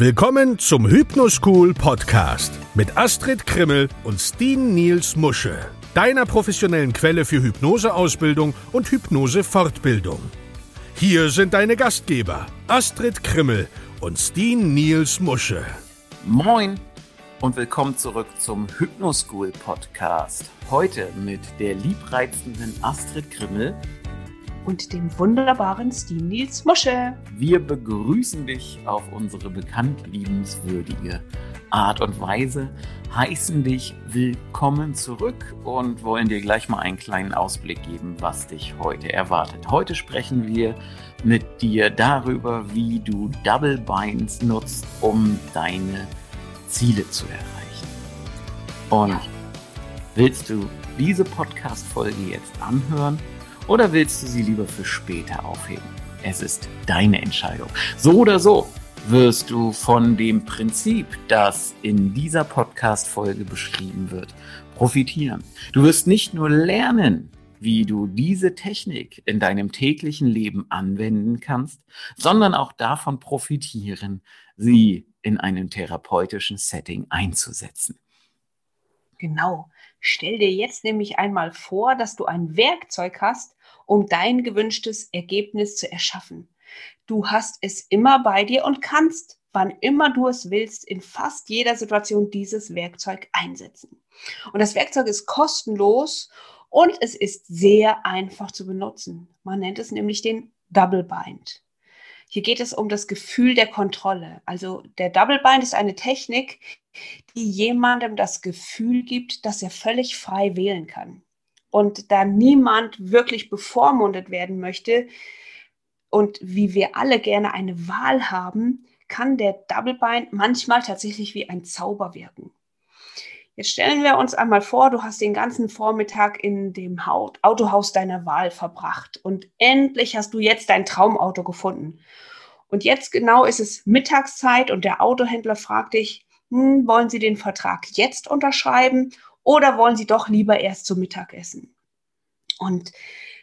Willkommen zum Hypnoschool Podcast mit Astrid Krimmel und Steen Niels Musche, deiner professionellen Quelle für Hypnoseausbildung und Hypnosefortbildung. Hier sind deine Gastgeber Astrid Krimmel und Steen Niels Musche. Moin und willkommen zurück zum Hypnoschool Podcast. Heute mit der liebreizenden Astrid Krimmel und dem wunderbaren Steve Nils Musche. Wir begrüßen dich auf unsere bekannt liebenswürdige Art und Weise, heißen dich willkommen zurück und wollen dir gleich mal einen kleinen Ausblick geben, was dich heute erwartet. Heute sprechen wir mit dir darüber, wie du Double Binds nutzt, um deine Ziele zu erreichen. Und willst du diese Podcast-Folge jetzt anhören? Oder willst du sie lieber für später aufheben? Es ist deine Entscheidung. So oder so wirst du von dem Prinzip, das in dieser Podcast-Folge beschrieben wird, profitieren. Du wirst nicht nur lernen, wie du diese Technik in deinem täglichen Leben anwenden kannst, sondern auch davon profitieren, sie in einem therapeutischen Setting einzusetzen. Genau. Stell dir jetzt nämlich einmal vor, dass du ein Werkzeug hast, um dein gewünschtes Ergebnis zu erschaffen. Du hast es immer bei dir und kannst, wann immer du es willst, in fast jeder Situation dieses Werkzeug einsetzen. Und das Werkzeug ist kostenlos und es ist sehr einfach zu benutzen. Man nennt es nämlich den Double Bind. Hier geht es um das Gefühl der Kontrolle. Also der Double Bind ist eine Technik, die jemandem das Gefühl gibt, dass er völlig frei wählen kann. Und da niemand wirklich bevormundet werden möchte und wie wir alle gerne eine Wahl haben, kann der Double Bind manchmal tatsächlich wie ein Zauber wirken. Jetzt stellen wir uns einmal vor, du hast den ganzen Vormittag in dem Autohaus deiner Wahl verbracht und endlich hast du jetzt dein Traumauto gefunden. Und jetzt genau ist es Mittagszeit und der Autohändler fragt dich, hm, wollen Sie den Vertrag jetzt unterschreiben oder wollen Sie doch lieber erst zum Mittagessen? Und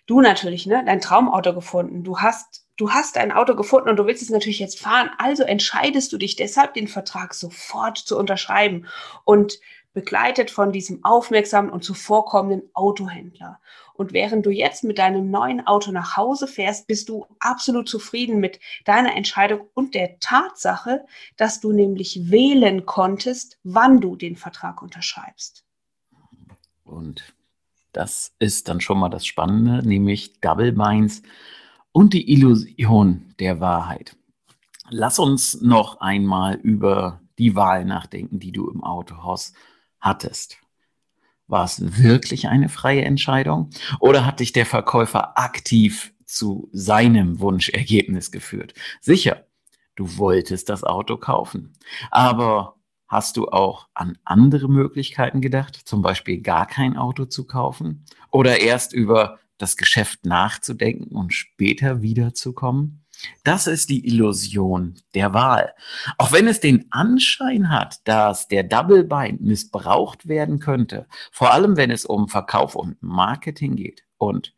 du natürlich, ne, dein Traumauto gefunden. Du hast, du hast ein Auto gefunden und du willst es natürlich jetzt fahren. Also entscheidest du dich deshalb, den Vertrag sofort zu unterschreiben und begleitet von diesem aufmerksamen und zuvorkommenden Autohändler. Und während du jetzt mit deinem neuen Auto nach Hause fährst, bist du absolut zufrieden mit deiner Entscheidung und der Tatsache, dass du nämlich wählen konntest, wann du den Vertrag unterschreibst. Und das ist dann schon mal das Spannende, nämlich Double Binds und die Illusion der Wahrheit. Lass uns noch einmal über die Wahl nachdenken, die du im Autohaus hattest. War es wirklich eine freie Entscheidung oder hat dich der Verkäufer aktiv zu seinem Wunschergebnis geführt? Sicher, du wolltest das Auto kaufen, aber hast du auch an andere Möglichkeiten gedacht, zum Beispiel gar kein Auto zu kaufen oder erst über das Geschäft nachzudenken und später wiederzukommen? Das ist die Illusion der Wahl. Auch wenn es den Anschein hat, dass der Double Bind missbraucht werden könnte, vor allem wenn es um Verkauf und Marketing geht, und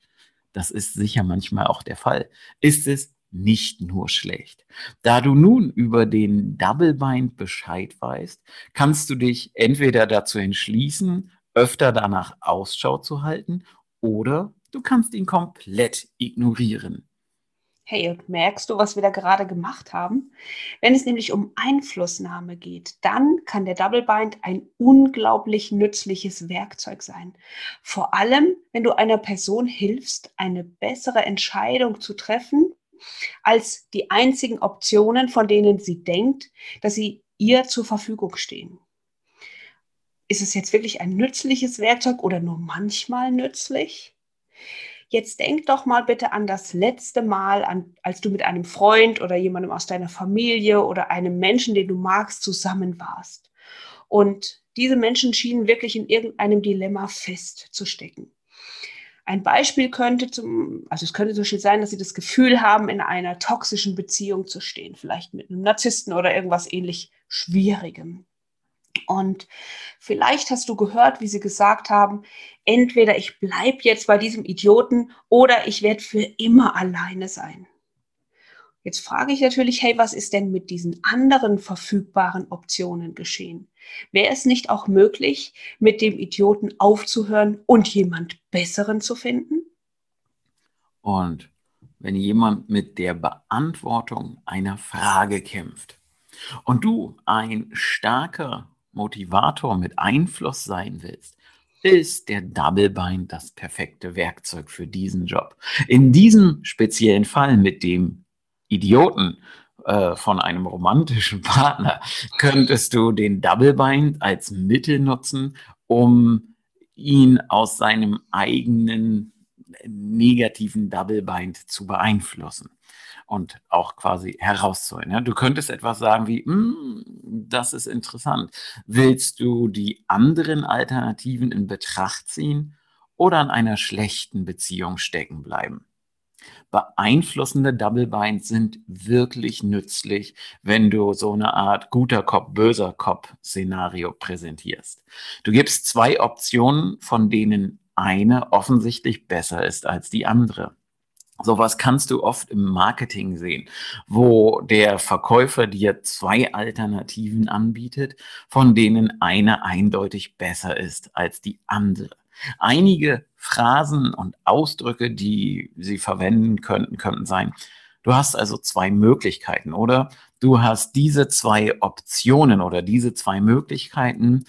das ist sicher manchmal auch der Fall, ist es nicht nur schlecht. Da du nun über den Double Bind Bescheid weißt, kannst du dich entweder dazu entschließen, öfter danach Ausschau zu halten, oder du kannst ihn komplett ignorieren. Hey, und merkst du, was wir da gerade gemacht haben? Wenn es nämlich um Einflussnahme geht, dann kann der Double Bind ein unglaublich nützliches Werkzeug sein. Vor allem, wenn du einer Person hilfst, eine bessere Entscheidung zu treffen, als die einzigen Optionen, von denen sie denkt, dass sie ihr zur Verfügung stehen. Ist es jetzt wirklich ein nützliches Werkzeug oder nur manchmal nützlich? Jetzt denk doch mal bitte an das letzte Mal, an, als du mit einem Freund oder jemandem aus deiner Familie oder einem Menschen, den du magst, zusammen warst. Und diese Menschen schienen wirklich in irgendeinem Dilemma festzustecken. Ein Beispiel könnte zum, also es könnte zum Beispiel sein, dass sie das Gefühl haben, in einer toxischen Beziehung zu stehen, vielleicht mit einem Narzissten oder irgendwas ähnlich Schwierigem. Und vielleicht hast du gehört, wie sie gesagt haben, entweder ich bleibe jetzt bei diesem Idioten oder ich werde für immer alleine sein. Jetzt frage ich natürlich, hey, was ist denn mit diesen anderen verfügbaren Optionen geschehen? Wäre es nicht auch möglich, mit dem Idioten aufzuhören und jemand Besseren zu finden? Und wenn jemand mit der Beantwortung einer Frage kämpft und du ein starker Motivator mit Einfluss sein willst, ist der Double Bind das perfekte Werkzeug für diesen Job. In diesem speziellen Fall mit dem Idioten äh, von einem romantischen Partner könntest du den Double Bind als Mittel nutzen, um ihn aus seinem eigenen negativen Double Bind zu beeinflussen und auch quasi herauszuholen. Ja? Du könntest etwas sagen wie, hm, das ist interessant. Willst du die anderen Alternativen in Betracht ziehen oder an einer schlechten Beziehung stecken bleiben? Beeinflussende Double Binds sind wirklich nützlich, wenn du so eine Art guter Kopf, böser Kopf Szenario präsentierst. Du gibst zwei Optionen, von denen eine offensichtlich besser ist als die andere. Sowas kannst du oft im Marketing sehen, wo der Verkäufer dir zwei Alternativen anbietet, von denen eine eindeutig besser ist als die andere. Einige Phrasen und Ausdrücke, die sie verwenden könnten, könnten sein. Du hast also zwei Möglichkeiten, oder? Du hast diese zwei Optionen oder diese zwei Möglichkeiten.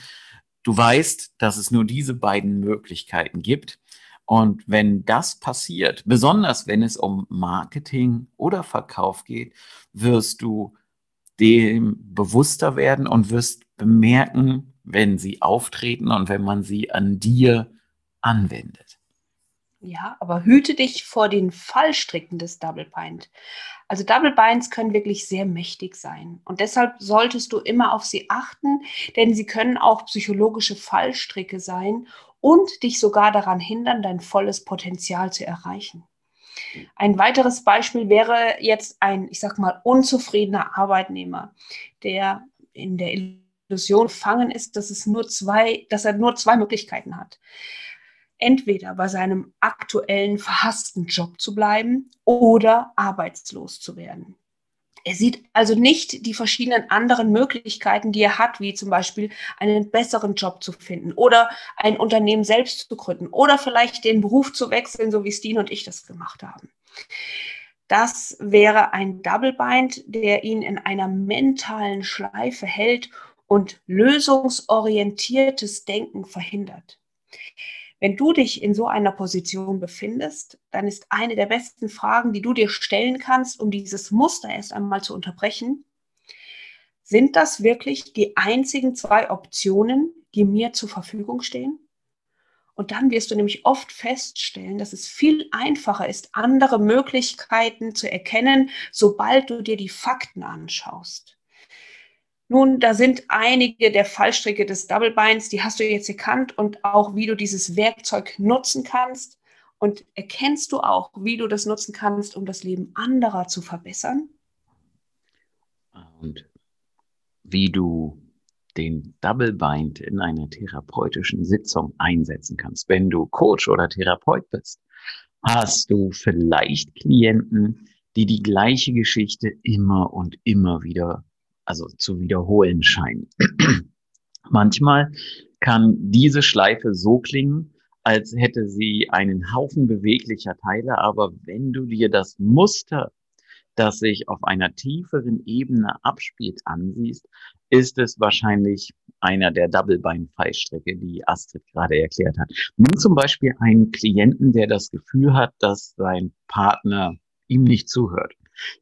Du weißt, dass es nur diese beiden Möglichkeiten gibt. Und wenn das passiert, besonders wenn es um Marketing oder Verkauf geht, wirst du dem bewusster werden und wirst bemerken, wenn sie auftreten und wenn man sie an dir anwendet. Ja, aber hüte dich vor den Fallstricken des Double Bind. Also Double Binds können wirklich sehr mächtig sein. Und deshalb solltest du immer auf sie achten, denn sie können auch psychologische Fallstricke sein und dich sogar daran hindern, dein volles Potenzial zu erreichen. Ein weiteres Beispiel wäre jetzt ein, ich sag mal, unzufriedener Arbeitnehmer, der in der Illusion gefangen ist, dass es nur zwei, dass er nur zwei Möglichkeiten hat. Entweder bei seinem aktuellen verhassten Job zu bleiben oder arbeitslos zu werden. Er sieht also nicht die verschiedenen anderen Möglichkeiten, die er hat, wie zum Beispiel einen besseren Job zu finden oder ein Unternehmen selbst zu gründen oder vielleicht den Beruf zu wechseln, so wie Steen und ich das gemacht haben. Das wäre ein Double Bind, der ihn in einer mentalen Schleife hält und lösungsorientiertes Denken verhindert. Wenn du dich in so einer Position befindest, dann ist eine der besten Fragen, die du dir stellen kannst, um dieses Muster erst einmal zu unterbrechen, sind das wirklich die einzigen zwei Optionen, die mir zur Verfügung stehen? Und dann wirst du nämlich oft feststellen, dass es viel einfacher ist, andere Möglichkeiten zu erkennen, sobald du dir die Fakten anschaust. Nun, da sind einige der Fallstricke des Double Binds, die hast du jetzt erkannt und auch, wie du dieses Werkzeug nutzen kannst. Und erkennst du auch, wie du das nutzen kannst, um das Leben anderer zu verbessern? Und wie du den Double Bind in einer therapeutischen Sitzung einsetzen kannst. Wenn du Coach oder Therapeut bist, hast du vielleicht Klienten, die die gleiche Geschichte immer und immer wieder also zu wiederholen scheinen. Manchmal kann diese Schleife so klingen, als hätte sie einen Haufen beweglicher Teile, aber wenn du dir das Muster, das sich auf einer tieferen Ebene abspielt, ansiehst, ist es wahrscheinlich einer der Double-Bein-Fallstrecke, die Astrid gerade erklärt hat. Nimm zum Beispiel einen Klienten, der das Gefühl hat, dass sein Partner ihm nicht zuhört.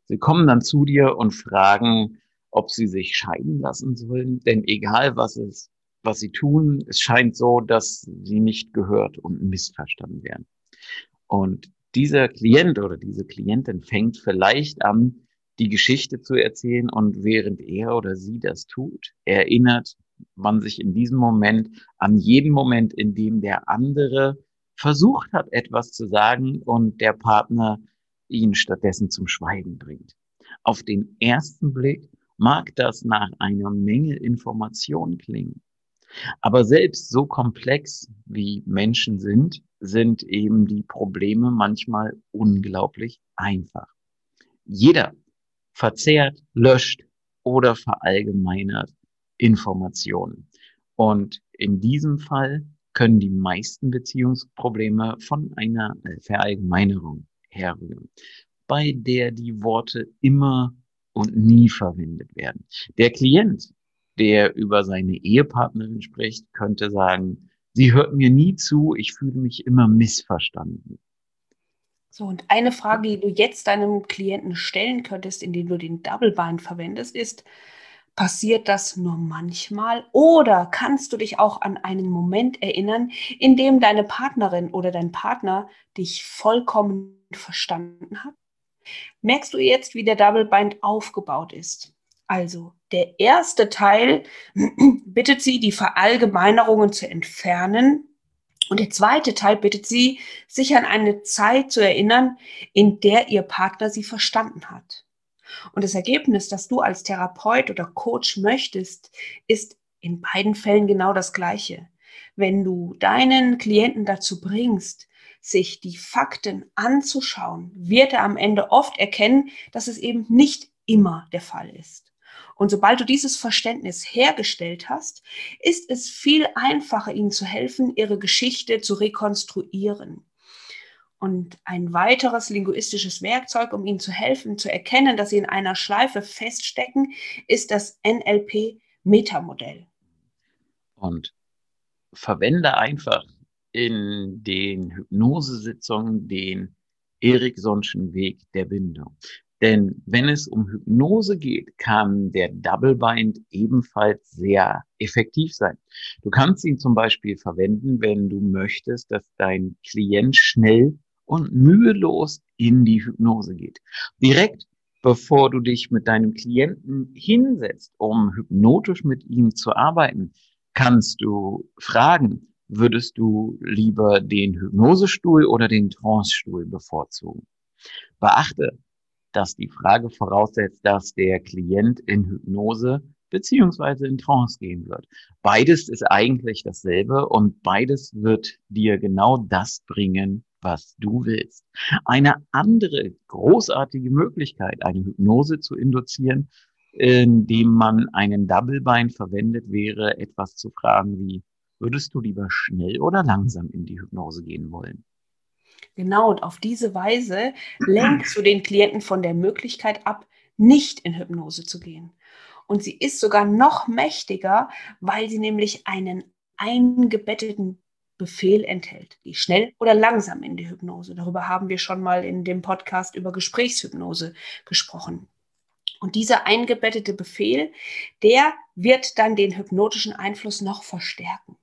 Sie kommen dann zu dir und fragen, ob sie sich scheiden lassen sollen. Denn egal was es, was sie tun, es scheint so, dass sie nicht gehört und missverstanden werden. Und dieser Klient oder diese Klientin fängt vielleicht an, die Geschichte zu erzählen und während er oder sie das tut, erinnert man sich in diesem Moment an jeden Moment, in dem der andere versucht hat, etwas zu sagen und der Partner ihn stattdessen zum Schweigen bringt. Auf den ersten Blick mag das nach einer Menge Information klingen. Aber selbst so komplex wie Menschen sind, sind eben die Probleme manchmal unglaublich einfach. Jeder verzehrt, löscht oder verallgemeinert Informationen. Und in diesem Fall können die meisten Beziehungsprobleme von einer Verallgemeinerung herrühren, bei der die Worte immer und nie verwendet werden. Der Klient, der über seine Ehepartnerin spricht, könnte sagen, sie hört mir nie zu, ich fühle mich immer missverstanden. So, und eine Frage, die du jetzt deinem Klienten stellen könntest, indem du den Double Bind verwendest, ist, passiert das nur manchmal oder kannst du dich auch an einen Moment erinnern, in dem deine Partnerin oder dein Partner dich vollkommen verstanden hat? Merkst du jetzt, wie der Double Bind aufgebaut ist? Also, der erste Teil bittet sie, die Verallgemeinerungen zu entfernen, und der zweite Teil bittet sie, sich an eine Zeit zu erinnern, in der ihr Partner sie verstanden hat. Und das Ergebnis, das du als Therapeut oder Coach möchtest, ist in beiden Fällen genau das gleiche. Wenn du deinen Klienten dazu bringst, sich die Fakten anzuschauen, wird er am Ende oft erkennen, dass es eben nicht immer der Fall ist. Und sobald du dieses Verständnis hergestellt hast, ist es viel einfacher, ihnen zu helfen, ihre Geschichte zu rekonstruieren. Und ein weiteres linguistisches Werkzeug, um ihnen zu helfen, zu erkennen, dass sie in einer Schleife feststecken, ist das NLP-Metamodell. Und verwende einfach in den Hypnosesitzungen den Eriksonschen Weg der Bindung. Denn wenn es um Hypnose geht, kann der Double Bind ebenfalls sehr effektiv sein. Du kannst ihn zum Beispiel verwenden, wenn du möchtest, dass dein Klient schnell und mühelos in die Hypnose geht. Direkt bevor du dich mit deinem Klienten hinsetzt, um hypnotisch mit ihm zu arbeiten, kannst du fragen, würdest du lieber den Hypnosestuhl oder den Trancestuhl bevorzugen? Beachte, dass die Frage voraussetzt, dass der Klient in Hypnose beziehungsweise in Trance gehen wird. Beides ist eigentlich dasselbe und beides wird dir genau das bringen, was du willst. Eine andere großartige Möglichkeit, eine Hypnose zu induzieren, indem man einen Double Bind verwendet, wäre etwas zu fragen wie, würdest du lieber schnell oder langsam in die Hypnose gehen wollen? Genau, und auf diese Weise lenkst du den Klienten von der Möglichkeit ab, nicht in Hypnose zu gehen. Und sie ist sogar noch mächtiger, weil sie nämlich einen eingebetteten Befehl enthält, wie schnell oder langsam in die Hypnose. Darüber haben wir schon mal in dem Podcast über Gesprächshypnose gesprochen. Und dieser eingebettete Befehl, der wird dann den hypnotischen Einfluss noch verstärken.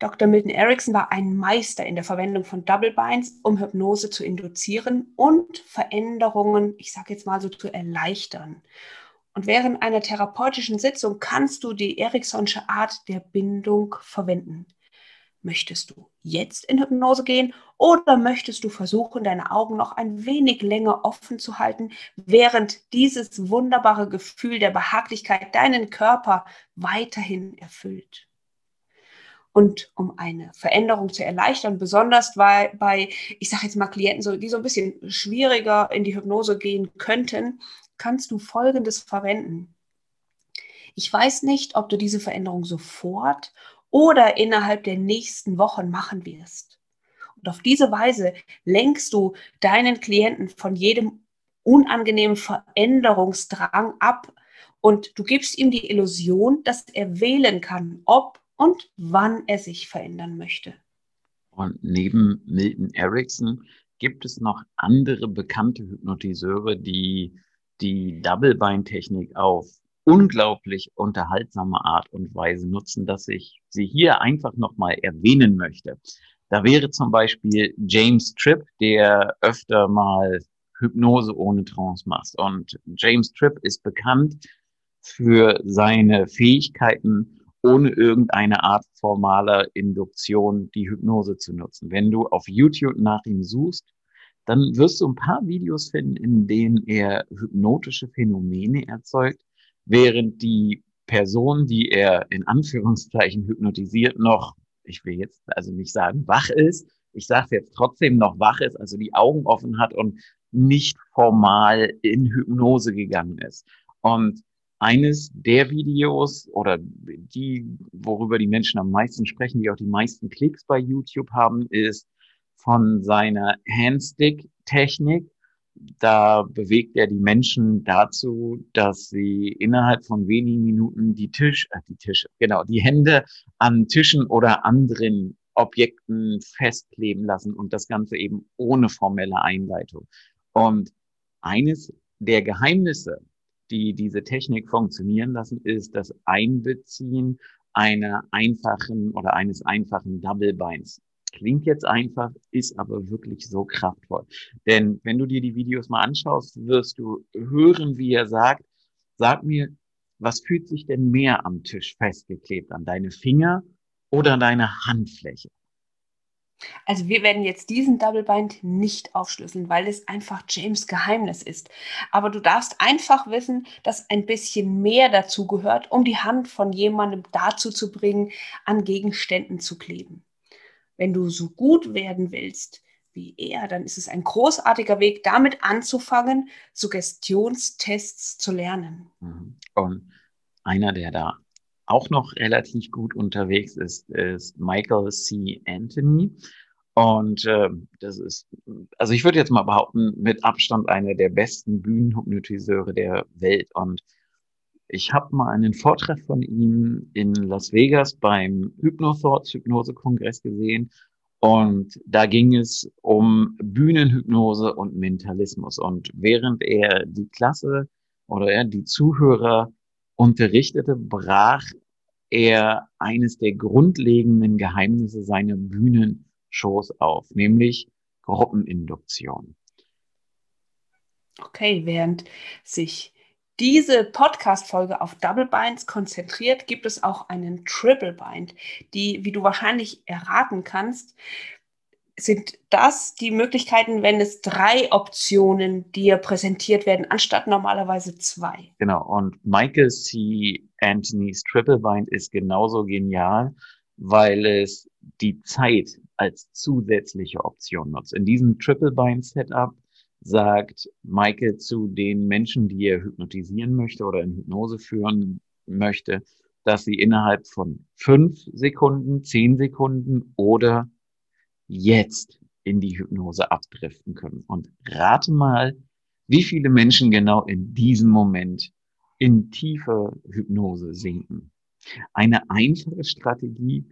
Dr. Milton Erickson war ein Meister in der Verwendung von Double Binds, um Hypnose zu induzieren und Veränderungen, ich sage jetzt mal so, zu erleichtern. Und während einer therapeutischen Sitzung kannst du die Ericksonsche Art der Bindung verwenden. Möchtest du jetzt in Hypnose gehen oder möchtest du versuchen, deine Augen noch ein wenig länger offen zu halten, während dieses wunderbare Gefühl der Behaglichkeit deinen Körper weiterhin erfüllt? Und um eine Veränderung zu erleichtern, besonders bei, bei ich sage jetzt mal Klienten, so, die so ein bisschen schwieriger in die Hypnose gehen könnten, kannst du Folgendes verwenden. Ich weiß nicht, ob du diese Veränderung sofort oder innerhalb der nächsten Wochen machen wirst. Und auf diese Weise lenkst du deinen Klienten von jedem unangenehmen Veränderungsdrang ab und du gibst ihm die Illusion, dass er wählen kann, ob und wann er sich verändern möchte. Und neben Milton Erickson gibt es noch andere bekannte Hypnotiseure, die die Double-Bind-Technik auf unglaublich unterhaltsame Art und Weise nutzen, dass ich sie hier einfach nochmal erwähnen möchte. Da wäre zum Beispiel James Tripp, der öfter mal Hypnose ohne Trance macht. Und James Tripp ist bekannt für seine Fähigkeiten, ohne irgendeine Art formaler Induktion die Hypnose zu nutzen. Wenn du auf YouTube nach ihm suchst, dann wirst du ein paar Videos finden, in denen er hypnotische Phänomene erzeugt, während die Person, die er in Anführungszeichen hypnotisiert, noch, ich will jetzt also nicht sagen wach ist, ich sage jetzt trotzdem noch wach ist, also die Augen offen hat und nicht formal in Hypnose gegangen ist. Und eines der Videos oder die, worüber die Menschen am meisten sprechen, die auch die meisten Klicks bei YouTube haben, ist von seiner Handstick-Technik. Da bewegt er die Menschen dazu, dass sie innerhalb von wenigen Minuten die Tisch, äh, die Tische, genau, die Hände an Tischen oder anderen Objekten festkleben lassen und das Ganze eben ohne formelle Einleitung. Und eines der Geheimnisse, die diese Technik funktionieren lassen, ist das Einbeziehen einer einfachen oder eines einfachen Double Beins. Klingt jetzt einfach, ist aber wirklich so kraftvoll. Denn wenn du dir die Videos mal anschaust, wirst du hören, wie er sagt, sag mir, was fühlt sich denn mehr am Tisch festgeklebt? An deine Finger oder an deine Handfläche? Also wir werden jetzt diesen Double Bind nicht aufschlüsseln, weil es einfach James Geheimnis ist. Aber du darfst einfach wissen, dass ein bisschen mehr dazu gehört, um die Hand von jemandem dazu zu bringen, an Gegenständen zu kleben. Wenn du so gut werden willst wie er, dann ist es ein großartiger Weg, damit anzufangen, Suggestionstests zu lernen. Mhm. Und einer, der da auch noch relativ gut unterwegs ist, ist Michael C. Anthony. Und äh, das ist, also ich würde jetzt mal behaupten, mit Abstand einer der besten Bühnenhypnotiseure der Welt. Und ich habe mal einen Vortrag von ihm in Las Vegas beim Hypnothoughts Hypnose-Kongress gesehen. Und da ging es um Bühnenhypnose und Mentalismus. Und während er die Klasse oder er die Zuhörer unterrichtete, brach er eines der grundlegenden Geheimnisse seiner Bühnenshows auf, nämlich Gruppeninduktion. Okay, während sich diese Podcast-Folge auf Double Binds konzentriert, gibt es auch einen Triple Bind, die, wie du wahrscheinlich erraten kannst, sind das die Möglichkeiten, wenn es drei Optionen dir präsentiert werden, anstatt normalerweise zwei. Genau, und Michael C. Anthony's Triple Bind ist genauso genial, weil es die Zeit als zusätzliche Option nutzt. In diesem Triple Bind Setup sagt Michael zu den Menschen, die er hypnotisieren möchte oder in Hypnose führen möchte, dass sie innerhalb von fünf Sekunden, zehn Sekunden oder jetzt in die Hypnose abdriften können. Und rate mal, wie viele Menschen genau in diesem Moment in tiefe Hypnose sinken. Eine einfache Strategie,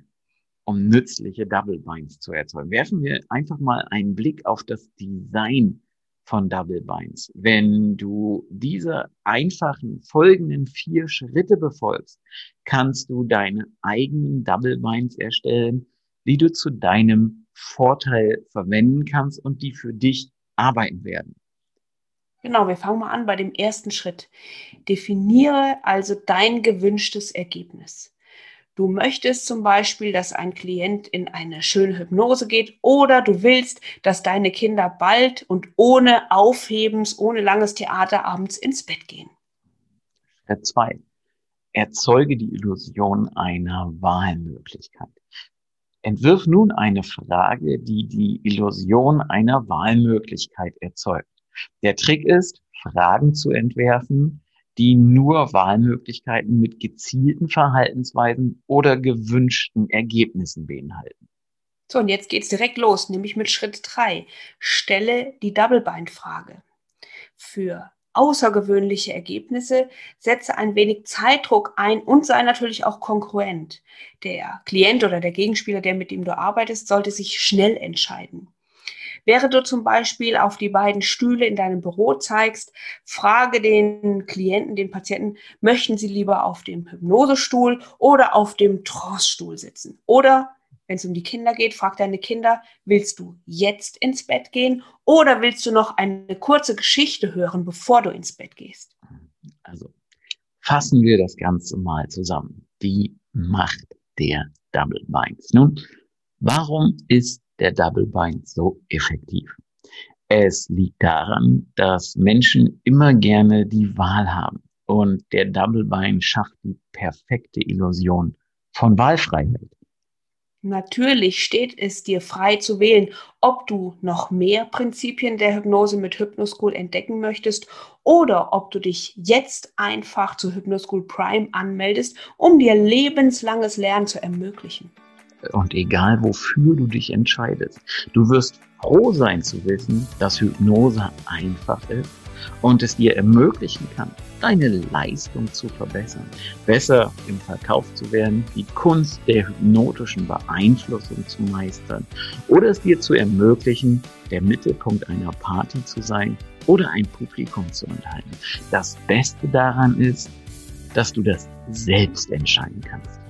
um nützliche Double Binds zu erzeugen. Werfen wir einfach mal einen Blick auf das Design von Double Binds. Wenn du diese einfachen folgenden vier Schritte befolgst, kannst du deine eigenen Double Binds erstellen, die du zu deinem Vorteil verwenden kannst und die für dich arbeiten werden. Genau, wir fangen mal an bei dem ersten Schritt. Definiere also dein gewünschtes Ergebnis. Du möchtest zum Beispiel, dass ein Klient in eine schöne Hypnose geht oder du willst, dass deine Kinder bald und ohne Aufhebens, ohne langes Theater abends ins Bett gehen. Schritt zwei. Erzeuge die Illusion einer Wahlmöglichkeit. Entwirf nun eine Frage, die die Illusion einer Wahlmöglichkeit erzeugt. Der Trick ist, Fragen zu entwerfen, die nur Wahlmöglichkeiten mit gezielten Verhaltensweisen oder gewünschten Ergebnissen beinhalten. So, und jetzt geht's direkt los, nämlich mit Schritt drei. Stelle die Double-Bind-Frage. Für außergewöhnliche Ergebnisse, setze ein wenig Zeitdruck ein und sei natürlich auch konkurrent. Der Klient oder der Gegenspieler, der mit dem du arbeitest, sollte sich schnell entscheiden. Während du zum Beispiel auf die beiden Stühle in deinem Büro zeigst, frage den Klienten, den Patienten, möchten sie lieber auf dem Hypnosestuhl oder auf dem Trance-Stuhl sitzen? Oder wenn es um die Kinder geht, frag deine Kinder, willst du jetzt ins Bett gehen oder willst du noch eine kurze Geschichte hören, bevor du ins Bett gehst? Also fassen wir das Ganze mal zusammen. Die Macht der Double Binds. Nun, warum ist der Double Bind so effektiv? Es liegt daran, dass Menschen immer gerne die Wahl haben. Und der Double Bind schafft die perfekte Illusion von Wahlfreiheit. Natürlich steht es dir frei zu wählen, ob du noch mehr Prinzipien der Hypnose mit Hypnoschool entdecken möchtest oder ob du dich jetzt einfach zu Hypnoschool Prime anmeldest, um dir lebenslanges Lernen zu ermöglichen. Und egal wofür du dich entscheidest, du wirst froh sein zu wissen, dass Hypnose einfach ist und es dir ermöglichen kann, deine Leistung zu verbessern, besser im Verkauf zu werden, die Kunst der hypnotischen Beeinflussung zu meistern oder es dir zu ermöglichen, der Mittelpunkt einer Party zu sein oder ein Publikum zu unterhalten. Das Beste daran ist, dass du das selbst entscheiden kannst.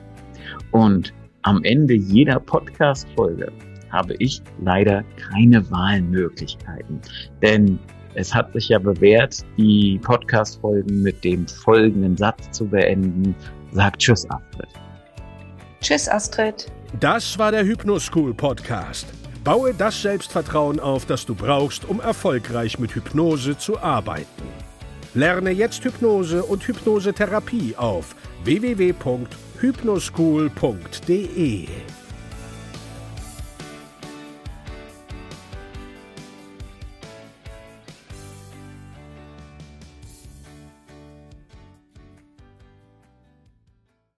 Und am Ende jeder Podcast-Folge habe ich leider keine Wahlmöglichkeiten, denn es hat sich ja bewährt, die Podcast-Folgen mit dem folgenden Satz zu beenden. Sagt Tschüss, Astrid. Tschüss, Astrid. Das war der Hypnoschool Podcast. Baue das Selbstvertrauen auf, das du brauchst, um erfolgreich mit Hypnose zu arbeiten. Lerne jetzt Hypnose und Hypnosetherapie auf www.hypnoschool.de.